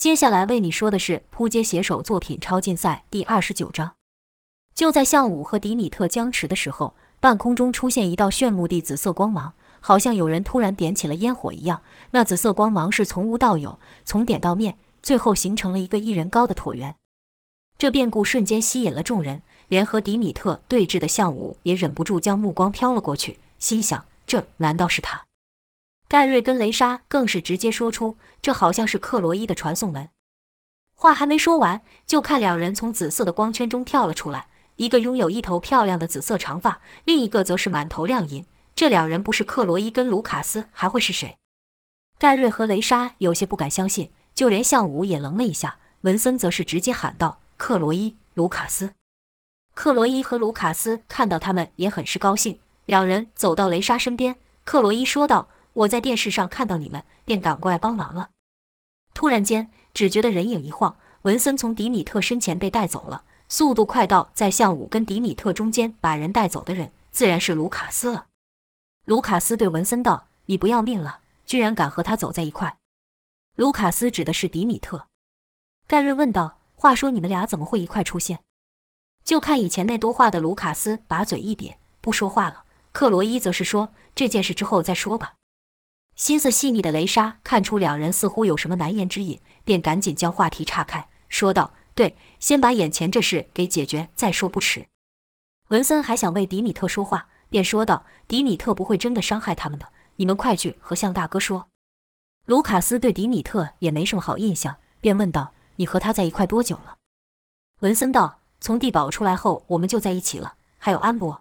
接下来为你说的是扑街写手作品超竞赛第二十九章。就在向武和迪米特僵持的时候，半空中出现一道炫目的紫色光芒，好像有人突然点起了烟火一样。那紫色光芒是从无到有，从点到面，最后形成了一个一人高的椭圆。这变故瞬间吸引了众人，连和迪米特对峙的向武也忍不住将目光飘了过去，心想：这难道是他？盖瑞跟雷莎更是直接说出：“这好像是克罗伊的传送门。”话还没说完，就看两人从紫色的光圈中跳了出来，一个拥有一头漂亮的紫色长发，另一个则是满头亮银。这两人不是克罗伊跟卢卡斯，还会是谁？盖瑞和雷莎有些不敢相信，就连向武也愣了一下。文森则是直接喊道：“克罗伊，卢卡斯！”克罗伊和卢卡斯看到他们也很是高兴，两人走到雷莎身边。克罗伊说道。我在电视上看到你们，便赶过来帮忙了。突然间，只觉得人影一晃，文森从迪米特身前被带走了，速度快到在向武跟迪米特中间把人带走的人，自然是卢卡斯了。卢卡斯对文森道：“你不要命了，居然敢和他走在一块？”卢卡斯指的是迪米特。盖瑞问道：“话说你们俩怎么会一块出现？”就看以前那多话的卢卡斯把嘴一瘪，不说话了。克罗伊则是说：“这件事之后再说吧。”心思细腻的雷莎看出两人似乎有什么难言之隐，便赶紧将话题岔开，说道：“对，先把眼前这事给解决再说不迟。”文森还想为迪米特说话，便说道：“迪米特不会真的伤害他们的，你们快去和向大哥说。”卢卡斯对迪米特也没什么好印象，便问道：“你和他在一块多久了？”文森道：“从地堡出来后，我们就在一起了。还有安博。”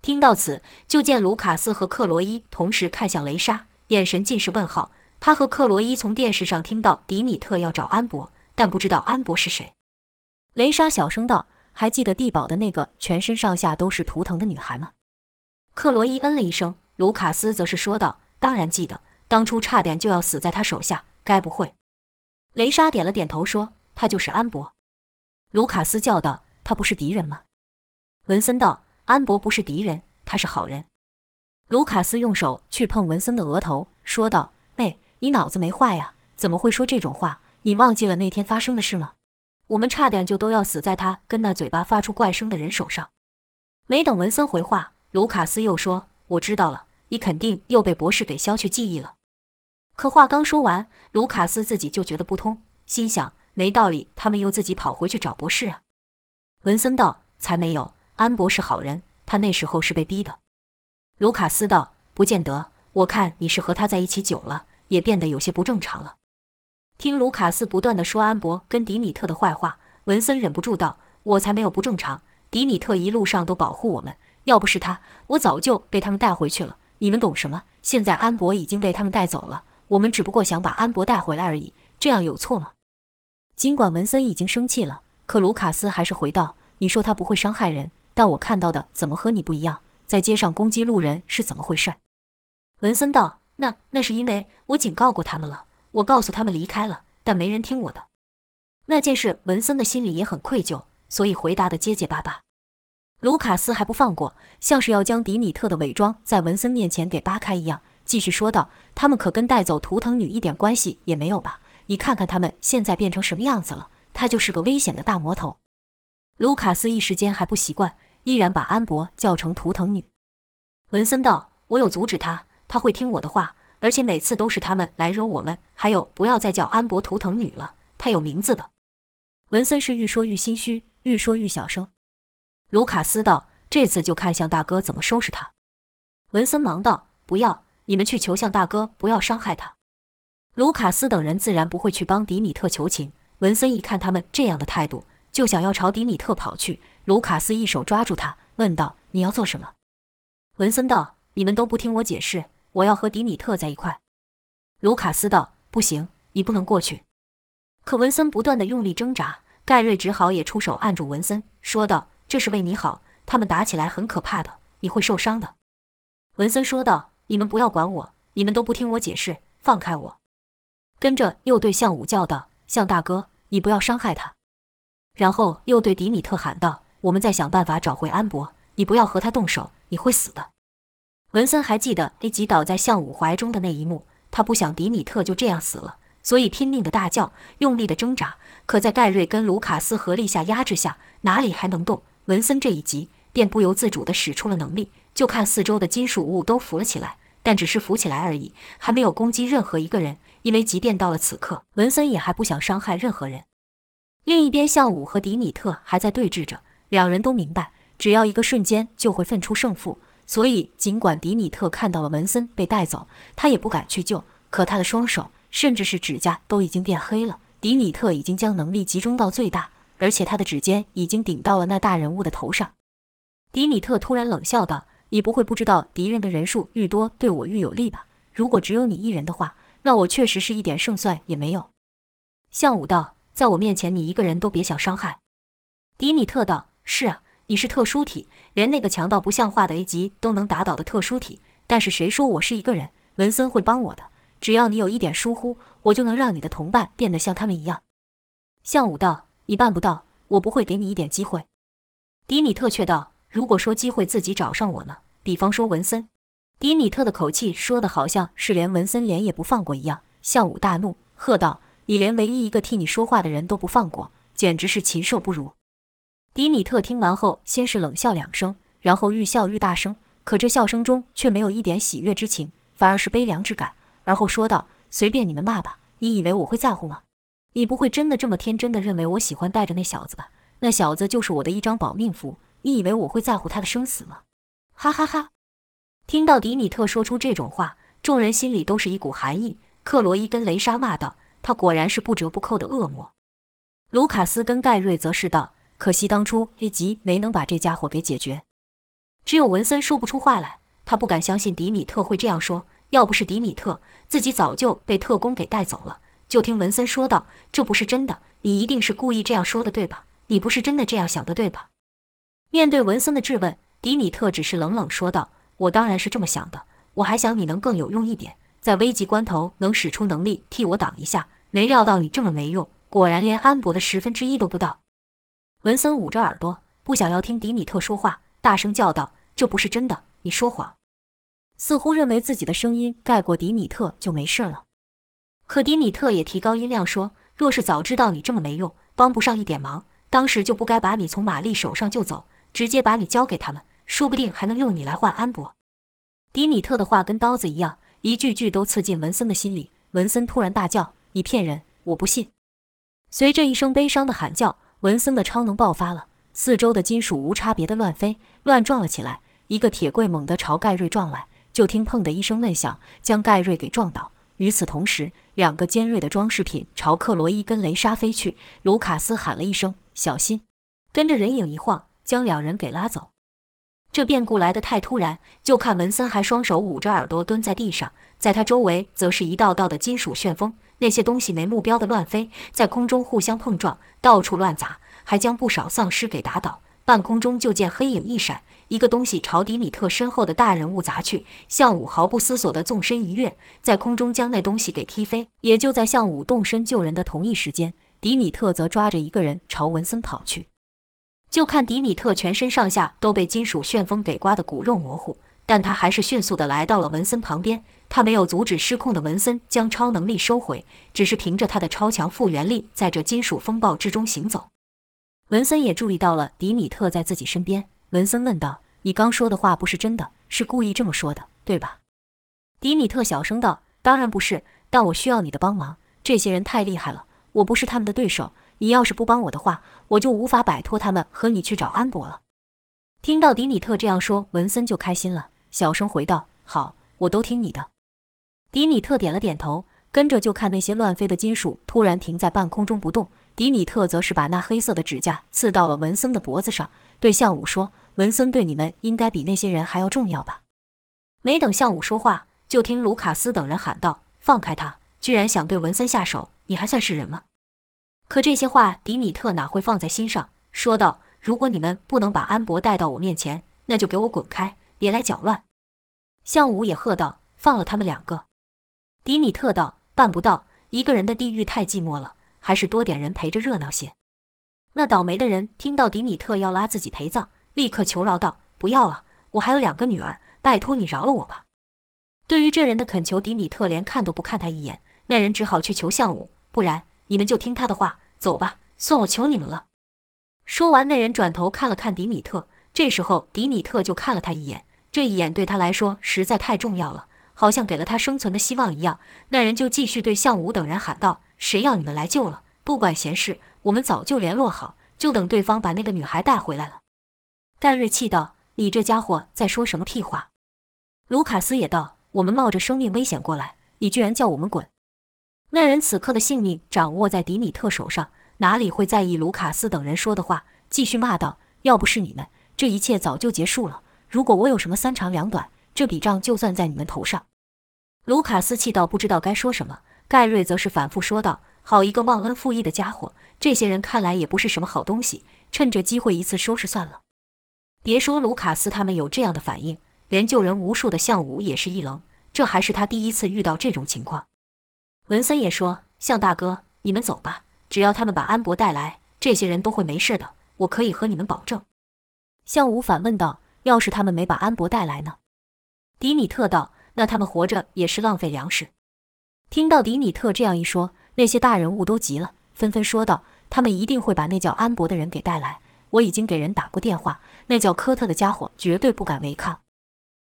听到此，就见卢卡斯和克罗伊同时看向雷莎。眼神尽是问号。他和克罗伊从电视上听到迪米特要找安博，但不知道安博是谁。雷莎小声道：“还记得地堡的那个全身上下都是图腾的女孩吗？”克罗伊嗯了一声。卢卡斯则是说道：“当然记得，当初差点就要死在他手下。该不会？”雷莎点了点头，说：“他就是安博。”卢卡斯叫道：“他不是敌人吗？”文森道：“安博不是敌人，他是好人。”卢卡斯用手去碰文森的额头，说道：“妹，你脑子没坏呀？怎么会说这种话？你忘记了那天发生的事吗？我们差点就都要死在他跟那嘴巴发出怪声的人手上。”没等文森回话，卢卡斯又说：“我知道了，你肯定又被博士给消去记忆了。”可话刚说完，卢卡斯自己就觉得不通，心想：没道理，他们又自己跑回去找博士啊？文森道：“才没有，安博是好人，他那时候是被逼的。”卢卡斯道：“不见得，我看你是和他在一起久了，也变得有些不正常了。”听卢卡斯不断的说安博跟迪米特的坏话，文森忍不住道：“我才没有不正常，迪米特一路上都保护我们，要不是他，我早就被他们带回去了。你们懂什么？现在安博已经被他们带走了，我们只不过想把安博带回来而已，这样有错吗？”尽管文森已经生气了，可卢卡斯还是回道：“你说他不会伤害人，但我看到的怎么和你不一样？”在街上攻击路人是怎么回事？文森道：“那那是因为我警告过他们了，我告诉他们离开了，但没人听我的。那件事，文森的心里也很愧疚，所以回答的结结巴巴。”卢卡斯还不放过，像是要将迪米特的伪装在文森面前给扒开一样，继续说道：“他们可跟带走图腾女一点关系也没有吧？你看看他们现在变成什么样子了，他就是个危险的大魔头。”卢卡斯一时间还不习惯。依然把安博叫成图腾女。文森道：“我有阻止他，他会听我的话，而且每次都是他们来惹我们。还有，不要再叫安博图腾女了，她有名字的。”文森是愈说愈心虚，愈说愈小声。卢卡斯道：“这次就看向大哥怎么收拾他。”文森忙道：“不要，你们去求向大哥，不要伤害他。”卢卡斯等人自然不会去帮迪米特求情。文森一看他们这样的态度，就想要朝迪米特跑去。卢卡斯一手抓住他，问道：“你要做什么？”文森道：“你们都不听我解释，我要和迪米特在一块。”卢卡斯道：“不行，你不能过去。”可文森不断的用力挣扎，盖瑞只好也出手按住文森，说道：“这是为你好，他们打起来很可怕的，你会受伤的。”文森说道：“你们不要管我，你们都不听我解释，放开我。”跟着又对向武叫道：“向大哥，你不要伤害他。”然后又对迪米特喊道。我们再想办法找回安博，你不要和他动手，你会死的。文森还记得那击倒在向武怀中的那一幕，他不想迪米特就这样死了，所以拼命的大叫，用力的挣扎。可在盖瑞跟卢卡斯合力下压制下，哪里还能动？文森这一急，便不由自主地使出了能力。就看四周的金属物都浮了起来，但只是浮起来而已，还没有攻击任何一个人。因为即便到了此刻，文森也还不想伤害任何人。另一边，向武和迪米特还在对峙着，两人都明白，只要一个瞬间就会分出胜负。所以，尽管迪米特看到了文森被带走，他也不敢去救。可他的双手，甚至是指甲都已经变黑了。迪米特已经将能力集中到最大，而且他的指尖已经顶到了那大人物的头上。迪米特突然冷笑道：“你不会不知道，敌人的人数愈多，对我愈有利吧？如果只有你一人的话，那我确实是一点胜算也没有。”向武道：“在我面前，你一个人都别想伤害。”迪米特道：“是啊，你是特殊体，连那个强到不像话的 A 级都能打倒的特殊体。但是谁说我是一个人？文森会帮我的，只要你有一点疏忽，我就能让你的同伴变得像他们一样。”向武道：“你办不到，我不会给你一点机会。”迪米特却道。如果说机会自己找上我呢？比方说文森，迪米特的口气说的好像是连文森连也不放过一样。向武大怒，喝道：“你连唯一一个替你说话的人都不放过，简直是禽兽不如！”迪米特听完后，先是冷笑两声，然后愈笑愈大声，可这笑声中却没有一点喜悦之情，反而是悲凉之感。而后说道：“随便你们骂吧，你以为我会在乎吗？你不会真的这么天真的认为我喜欢带着那小子吧？那小子就是我的一张保命符。”你以为我会在乎他的生死吗？哈哈哈！听到迪米特说出这种话，众人心里都是一股寒意。克罗伊跟雷莎骂道：“他果然是不折不扣的恶魔。”卢卡斯跟盖瑞则是道：“可惜当初 A 级没能把这家伙给解决。”只有文森说不出话来，他不敢相信迪米特会这样说。要不是迪米特，自己早就被特工给带走了。就听文森说道：“这不是真的，你一定是故意这样说的，对吧？你不是真的这样想的，对吧？”面对文森的质问，迪米特只是冷冷说道：“我当然是这么想的，我还想你能更有用一点，在危急关头能使出能力替我挡一下。没料到你这么没用，果然连安博的十分之一都不到。”文森捂着耳朵，不想要听迪米特说话，大声叫道：“这不是真的，你说谎！”似乎认为自己的声音盖过迪米特就没事了。可迪米特也提高音量说：“若是早知道你这么没用，帮不上一点忙，当时就不该把你从玛丽手上救走。”直接把你交给他们，说不定还能用你来换安博。迪米特的话跟刀子一样，一句句都刺进文森的心里。文森突然大叫：“你骗人！我不信！”随着一声悲伤的喊叫，文森的超能爆发了，四周的金属无差别的乱飞、乱撞了起来。一个铁柜猛地朝盖瑞撞来，就听“砰”的一声闷响，将盖瑞给撞倒。与此同时，两个尖锐的装饰品朝克罗伊跟雷莎飞去。卢卡斯喊了一声：“小心！”跟着人影一晃。将两人给拉走，这变故来得太突然。就看文森还双手捂着耳朵蹲在地上，在他周围则是一道道的金属旋风，那些东西没目标的乱飞，在空中互相碰撞，到处乱砸，还将不少丧尸给打倒。半空中就见黑影一闪，一个东西朝迪米特身后的大人物砸去。向武毫不思索地纵身一跃，在空中将那东西给踢飞。也就在向武动身救人的同一时间，迪米特则抓着一个人朝文森跑去。就看迪米特全身上下都被金属旋风给刮得骨肉模糊，但他还是迅速的来到了文森旁边。他没有阻止失控的文森将超能力收回，只是凭着他的超强复原力，在这金属风暴之中行走。文森也注意到了迪米特在自己身边。文森问道：“你刚说的话不是真的，是故意这么说的，对吧？”迪米特小声道：“当然不是，但我需要你的帮忙。这些人太厉害了，我不是他们的对手。”你要是不帮我的话，我就无法摆脱他们，和你去找安博了。听到迪米特这样说，文森就开心了，小声回道：“好，我都听你的。”迪米特点了点头，跟着就看那些乱飞的金属突然停在半空中不动。迪米特则是把那黑色的指甲刺到了文森的脖子上，对向武说：“文森对你们应该比那些人还要重要吧？”没等向武说话，就听卢卡斯等人喊道：“放开他！居然想对文森下手，你还算是人吗？”可这些话，迪米特哪会放在心上？说道：“如果你们不能把安博带到我面前，那就给我滚开，别来搅乱。”向武也喝道：“放了他们两个。”迪米特道：“办不到，一个人的地狱太寂寞了，还是多点人陪着热闹些。”那倒霉的人听到迪米特要拉自己陪葬，立刻求饶道：“不要了，我还有两个女儿，拜托你饶了我吧。”对于这人的恳求，迪米特连看都不看他一眼。那人只好去求相武，不然你们就听他的话，走吧，算我求你们了。说完，那人转头看了看迪米特，这时候迪米特就看了他一眼，这一眼对他来说实在太重要了，好像给了他生存的希望一样。那人就继续对项武等人喊道：“谁要你们来救了？不管闲事，我们早就联络好，就等对方把那个女孩带回来了。”盖瑞气道：“你这家伙在说什么屁话？”卢卡斯也道：“我们冒着生命危险过来，你居然叫我们滚！”那人此刻的性命掌握在迪米特手上，哪里会在意卢卡斯等人说的话？继续骂道：“要不是你们，这一切早就结束了。如果我有什么三长两短，这笔账就算在你们头上。”卢卡斯气到不知道该说什么，盖瑞则是反复说道：“好一个忘恩负义的家伙！这些人看来也不是什么好东西，趁着机会一次收拾算了。”别说卢卡斯他们有这样的反应，连救人无数的项武也是一愣，这还是他第一次遇到这种情况。文森也说：“向大哥，你们走吧，只要他们把安博带来，这些人都会没事的，我可以和你们保证。”向武反问道：“要是他们没把安博带来呢？”迪米特道：“那他们活着也是浪费粮食。”听到迪米特这样一说，那些大人物都急了，纷纷说道：“他们一定会把那叫安博的人给带来，我已经给人打过电话，那叫科特的家伙绝对不敢违抗。”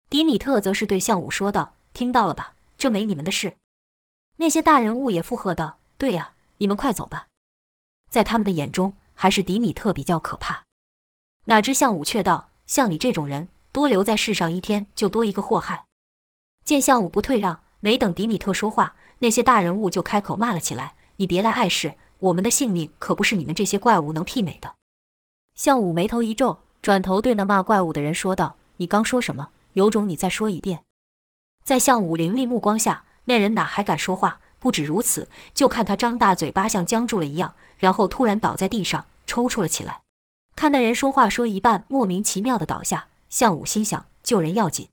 迪米特则是对向武说道：“听到了吧？这没你们的事。”那些大人物也附和道：“对呀，你们快走吧。”在他们的眼中，还是迪米特比较可怕。哪知项武却道：“像你这种人，多留在世上一天，就多一个祸害。”见项武不退让，没等迪米特说话，那些大人物就开口骂了起来：“你别来碍事，我们的性命可不是你们这些怪物能媲美的。”项武眉头一皱，转头对那骂怪物的人说道：“你刚说什么？有种你再说一遍。”在项武凌厉目光下。那人哪还敢说话？不止如此，就看他张大嘴巴像僵住了一样，然后突然倒在地上抽搐了起来。看那人说话说一半，莫名其妙的倒下。项武心想救人要紧，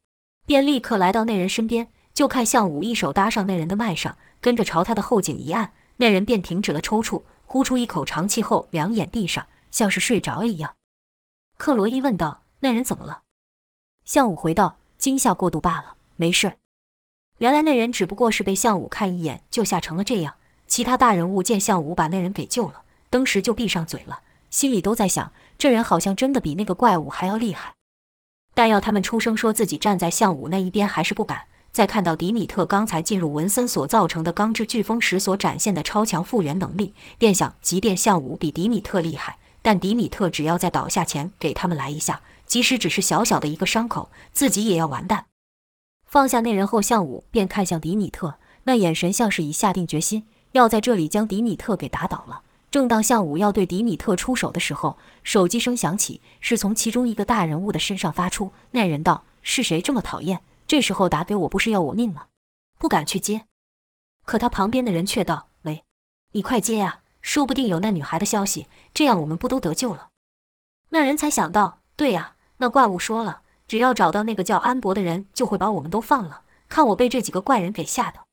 便立刻来到那人身边。就看向武一手搭上那人的脉上，跟着朝他的后颈一按，那人便停止了抽搐，呼出一口长气后，两眼闭上，像是睡着一样。克罗伊问道：“那人怎么了？”向武回道：“惊吓过度罢了，没事。”原来那人只不过是被向武看一眼就吓成了这样。其他大人物见向武把那人给救了，当时就闭上嘴了，心里都在想：这人好像真的比那个怪物还要厉害。但要他们出声说自己站在项武那一边，还是不敢。再看到迪米特刚才进入文森所造成的钢之飓风时所展现的超强复原能力，便想：即便项武比迪米特厉害，但迪米特只要在倒下前给他们来一下，即使只是小小的一个伤口，自己也要完蛋。放下那人后，项武便看向迪米特，那眼神像是已下定决心要在这里将迪米特给打倒了。正当向武要对迪米特出手的时候，手机声响起，是从其中一个大人物的身上发出。那人道：“是谁这么讨厌？这时候打给我，不是要我命吗？”不敢去接。可他旁边的人却道：“喂，你快接呀，说不定有那女孩的消息，这样我们不都得救了？”那人才想到：“对呀，那怪物说了。”只要找到那个叫安博的人，就会把我们都放了。看我被这几个怪人给吓的。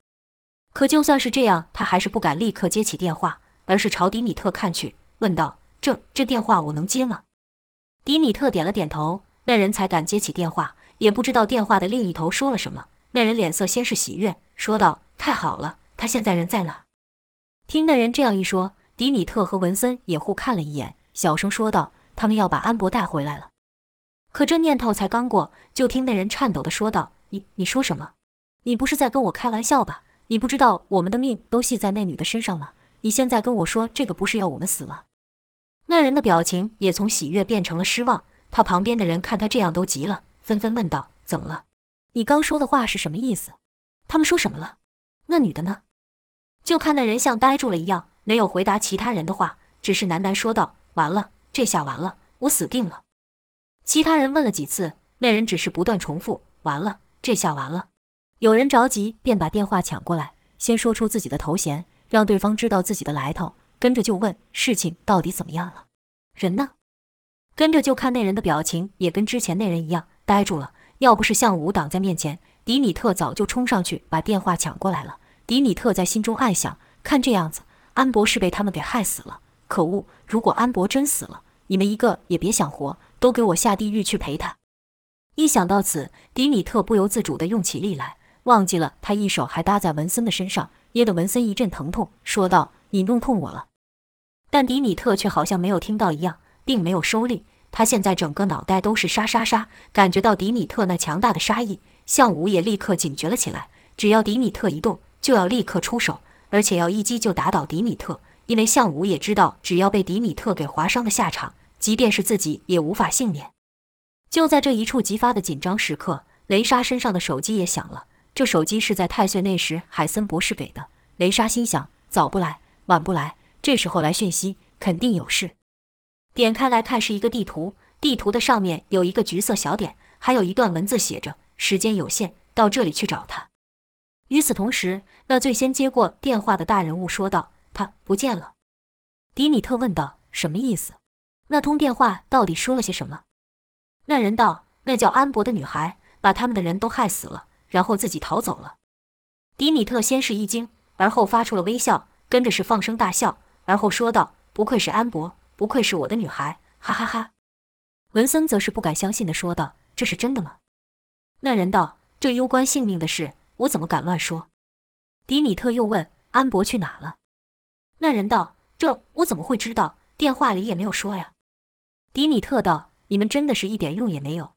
可就算是这样，他还是不敢立刻接起电话，而是朝迪米特看去，问道：“这这电话我能接吗？”迪米特点了点头，那人才敢接起电话。也不知道电话的另一头说了什么，那人脸色先是喜悦，说道：“太好了，他现在人在哪？”听那人这样一说，迪米特和文森也互看了一眼，小声说道：“他们要把安博带回来了。”可这念头才刚过，就听那人颤抖的说道：“你你说什么？你不是在跟我开玩笑吧？你不知道我们的命都系在那女的身上吗？你现在跟我说这个，不是要我们死吗？”那人的表情也从喜悦变成了失望。他旁边的人看他这样都急了，纷纷问道：“怎么了？你刚说的话是什么意思？他们说什么了？那女的呢？”就看那人像呆住了一样，没有回答其他人的话，只是喃喃说道：“完了，这下完了，我死定了。”其他人问了几次，那人只是不断重复：“完了，这下完了。”有人着急，便把电话抢过来，先说出自己的头衔，让对方知道自己的来头，跟着就问：“事情到底怎么样了？人呢？”跟着就看那人的表情也跟之前那人一样呆住了。要不是项武挡在面前，迪米特早就冲上去把电话抢过来了。迪米特在心中暗想：看这样子，安博是被他们给害死了。可恶！如果安博真死了，你们一个也别想活。都给我下地狱去陪他！一想到此，迪米特不由自主地用起力来，忘记了他一手还搭在文森的身上，噎得文森一阵疼痛，说道：“你弄痛我了。”但迪米特却好像没有听到一样，并没有收力。他现在整个脑袋都是沙沙沙，感觉到迪米特那强大的杀意。项武也立刻警觉了起来，只要迪米特一动，就要立刻出手，而且要一击就打倒迪米特。因为项武也知道，只要被迪米特给划伤的下场，即便是自己也无法幸免。就在这一触即发的紧张时刻，雷莎身上的手机也响了。这手机是在太岁那时海森博士给的。雷莎心想：早不来，晚不来，这时候来讯息，肯定有事。点开来看，是一个地图，地图的上面有一个橘色小点，还有一段文字写着：“时间有限，到这里去找他。”与此同时，那最先接过电话的大人物说道：“他不见了。”迪米特问道：“什么意思？那通电话到底说了些什么？”那人道：“那叫安博的女孩把他们的人都害死了，然后自己逃走了。”迪米特先是一惊，而后发出了微笑，跟着是放声大笑，而后说道：“不愧是安博，不愧是我的女孩，哈哈哈！”文森则是不敢相信的说道：“这是真的吗？”那人道：“这攸关性命的事，我怎么敢乱说？”迪米特又问：“安博去哪了？”那人道：“这我怎么会知道？电话里也没有说呀。”迪米特道。你们真的是一点用也没有。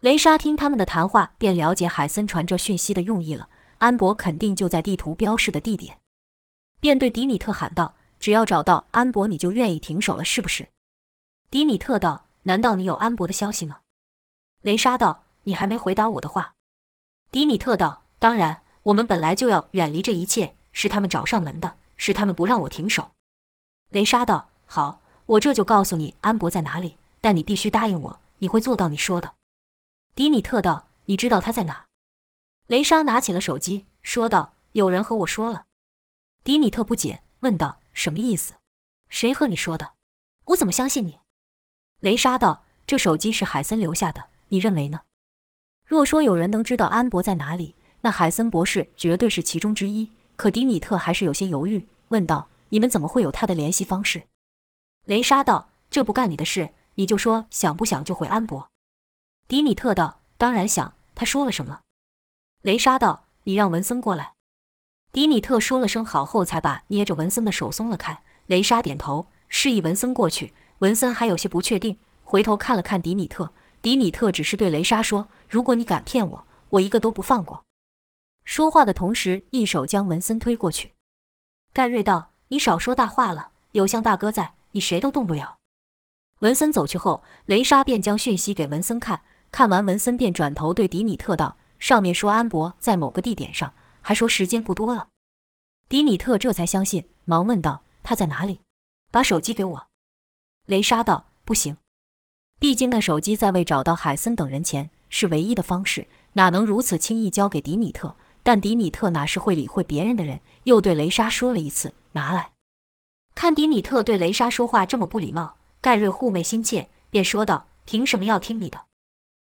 雷莎听他们的谈话，便了解海森传这讯息的用意了。安博肯定就在地图标示的地点，便对迪米特喊道：“只要找到安博，你就愿意停手了，是不是？”迪米特道：“难道你有安博的消息吗？”雷莎道：“你还没回答我的话。”迪米特道：“当然，我们本来就要远离这一切，是他们找上门的，是他们不让我停手。”雷莎道：“好，我这就告诉你安博在哪里。”但你必须答应我，你会做到你说的。”迪米特道，“你知道他在哪？”雷莎拿起了手机，说道：“有人和我说了。”迪米特不解，问道：“什么意思？谁和你说的？我怎么相信你？”雷莎道：“这手机是海森留下的，你认为呢？若说有人能知道安博在哪里，那海森博士绝对是其中之一。”可迪米特还是有些犹豫，问道：“你们怎么会有他的联系方式？”雷莎道：“这不干你的事。”你就说想不想就回安博？迪米特道：“当然想。”他说了什么？雷莎道：“你让文森过来。”迪米特说了声好后，才把捏着文森的手松了开。雷莎点头，示意文森过去。文森还有些不确定，回头看了看迪米特。迪米特只是对雷莎说：“如果你敢骗我，我一个都不放过。”说话的同时，一手将文森推过去。盖瑞道：“你少说大话了，有向大哥在，你谁都动不了。”文森走去后，雷莎便将讯息给文森看。看完，文森便转头对迪米特道：“上面说安博在某个地点上，还说时间不多了。”迪米特这才相信，忙问道：“他在哪里？把手机给我。”雷莎道：“不行，毕竟那手机在未找到海森等人前是唯一的方式，哪能如此轻易交给迪米特？”但迪米特哪是会理会别人的人，又对雷莎说了一次：“拿来。”看迪米特对雷莎说话这么不礼貌。盖瑞护妹心切，便说道：“凭什么要听你的？”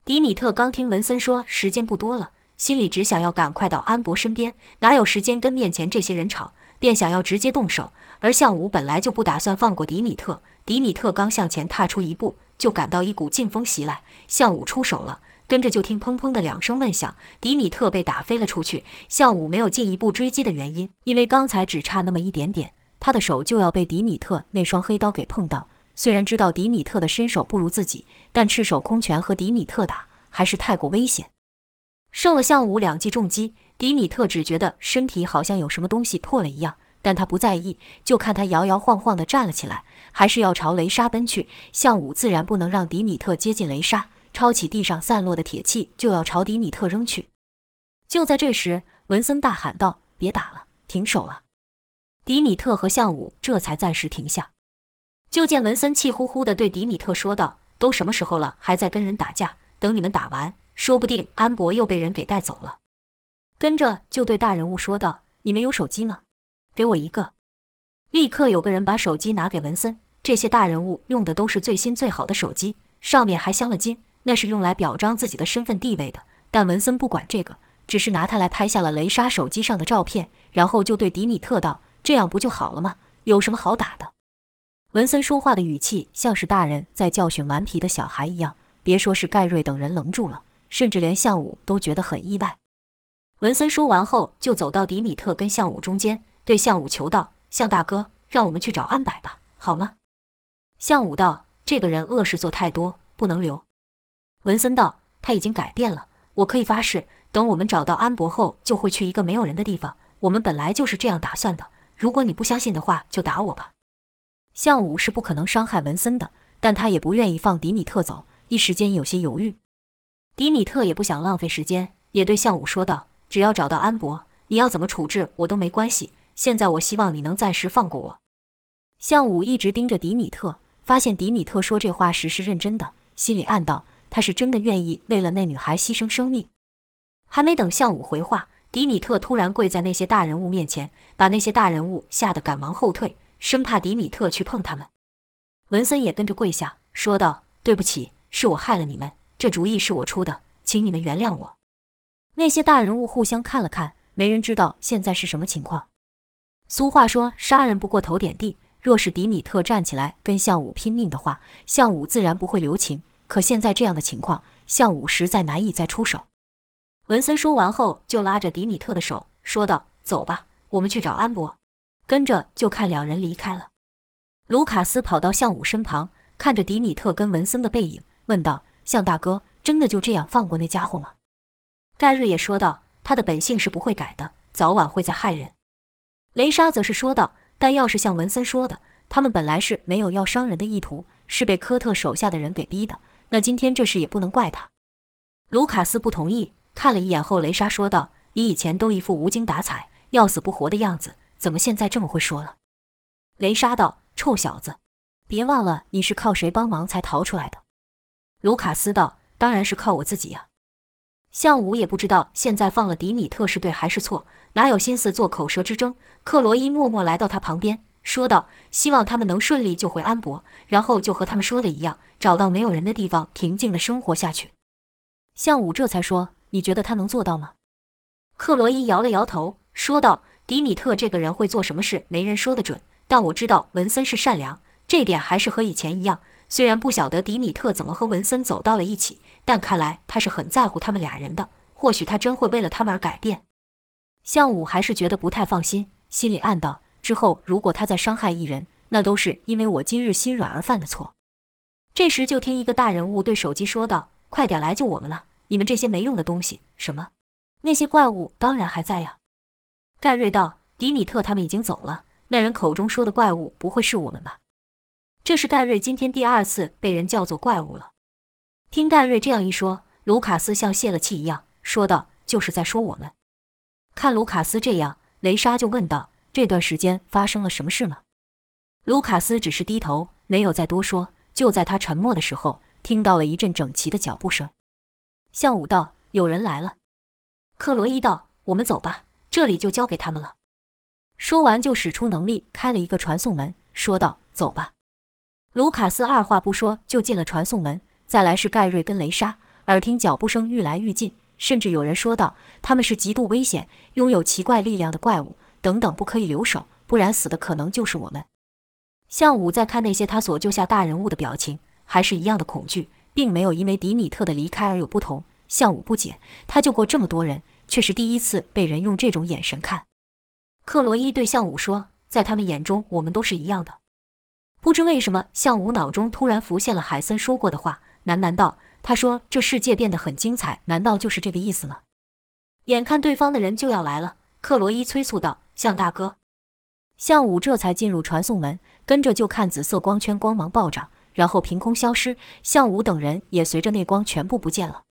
迪米特刚听文森说时间不多了，心里只想要赶快到安博身边，哪有时间跟面前这些人吵，便想要直接动手。而向武本来就不打算放过迪米特，迪米特刚向前踏出一步，就感到一股劲风袭来，向武出手了，跟着就听砰砰的两声闷响，迪米特被打飞了出去。向武没有进一步追击的原因，因为刚才只差那么一点点，他的手就要被迪米特那双黑刀给碰到。虽然知道迪米特的身手不如自己，但赤手空拳和迪米特打还是太过危险。受了项武两记重击，迪米特只觉得身体好像有什么东西破了一样，但他不在意。就看他摇摇晃晃地站了起来，还是要朝雷莎奔去。项武自然不能让迪米特接近雷莎，抄起地上散落的铁器就要朝迪米特扔去。就在这时，文森大喊道：“别打了，停手了！”迪米特和项武这才暂时停下。就见文森气呼呼地对迪米特说道：“都什么时候了，还在跟人打架？等你们打完，说不定安博又被人给带走了。”跟着就对大人物说道：“你们有手机吗？给我一个。”立刻有个人把手机拿给文森。这些大人物用的都是最新最好的手机，上面还镶了金，那是用来表彰自己的身份地位的。但文森不管这个，只是拿它来拍下了雷莎手机上的照片，然后就对迪米特道：“这样不就好了吗？有什么好打的？”文森说话的语气像是大人在教训顽皮的小孩一样，别说是盖瑞等人愣住了，甚至连向武都觉得很意外。文森说完后，就走到迪米特跟向武中间，对向武求道：“向大哥，让我们去找安柏吧，好吗？”向武道：“这个人恶事做太多，不能留。”文森道：“他已经改变了，我可以发誓，等我们找到安博后，就会去一个没有人的地方。我们本来就是这样打算的。如果你不相信的话，就打我吧。”向武是不可能伤害文森的，但他也不愿意放迪米特走，一时间有些犹豫。迪米特也不想浪费时间，也对向武说道：“只要找到安博，你要怎么处置我都没关系。现在我希望你能暂时放过我。”向武一直盯着迪米特，发现迪米特说这话时是认真的，心里暗道。他是真的愿意为了那女孩牺牲生命。还没等向武回话，迪米特突然跪在那些大人物面前，把那些大人物吓得赶忙后退，生怕迪米特去碰他们。文森也跟着跪下，说道：“对不起，是我害了你们，这主意是我出的，请你们原谅我。”那些大人物互相看了看，没人知道现在是什么情况。俗话说：“杀人不过头点地。”若是迪米特站起来跟向武拼命的话，向武自然不会留情。可现在这样的情况，向武实在难以再出手。文森说完后，就拉着迪米特的手说道：“走吧，我们去找安博。”跟着就看两人离开了。卢卡斯跑到向武身旁，看着迪米特跟文森的背影，问道：“向大哥，真的就这样放过那家伙吗？”盖瑞也说道：“他的本性是不会改的，早晚会再害人。”雷莎则是说道：“但要是像文森说的，他们本来是没有要伤人的意图，是被科特手下的人给逼的。”那今天这事也不能怪他。卢卡斯不同意，看了一眼后，雷莎说道：“你以前都一副无精打采、要死不活的样子，怎么现在这么会说了？”雷莎道：“臭小子，别忘了你是靠谁帮忙才逃出来的。”卢卡斯道：“当然是靠我自己呀。”向武也不知道现在放了迪米特是对还是错，哪有心思做口舌之争？克罗伊默默来到他旁边。说道：“希望他们能顺利救回安博，然后就和他们说的一样，找到没有人的地方，平静的生活下去。”向武这才说：“你觉得他能做到吗？”克罗伊摇了摇头，说道：“迪米特这个人会做什么事，没人说得准。但我知道文森是善良，这点还是和以前一样。虽然不晓得迪米特怎么和文森走到了一起，但看来他是很在乎他们俩人的。或许他真会为了他们而改变。”向武还是觉得不太放心，心里暗道。之后，如果他再伤害一人，那都是因为我今日心软而犯的错。这时，就听一个大人物对手机说道：“快点来救我们了！你们这些没用的东西！”什么？那些怪物当然还在呀。盖瑞道：“迪米特他们已经走了，那人口中说的怪物不会是我们吧？”这是盖瑞今天第二次被人叫做怪物了。听盖瑞这样一说，卢卡斯像泄了气一样说道：“就是在说我们。”看卢卡斯这样，雷莎就问道。这段时间发生了什么事吗？卢卡斯只是低头，没有再多说。就在他沉默的时候，听到了一阵整齐的脚步声。向武道：“有人来了。”克罗伊道：“我们走吧，这里就交给他们了。”说完就使出能力开了一个传送门，说道：“走吧。”卢卡斯二话不说就进了传送门。再来是盖瑞跟雷莎，耳听脚步声愈来愈近，甚至有人说道：“他们是极度危险、拥有奇怪力量的怪物。”等等，不可以留守，不然死的可能就是我们。向武在看那些他所救下大人物的表情，还是一样的恐惧，并没有因为迪米特的离开而有不同。向武不解，他救过这么多人，却是第一次被人用这种眼神看。克罗伊对向武说：“在他们眼中，我们都是一样的。”不知为什么，向武脑中突然浮现了海森说过的话，喃喃道：“他说这世界变得很精彩，难道就是这个意思吗？”眼看对方的人就要来了，克罗伊催促道。向大哥，向武这才进入传送门，跟着就看紫色光圈光芒暴涨，然后凭空消失。向武等人也随着那光全部不见了。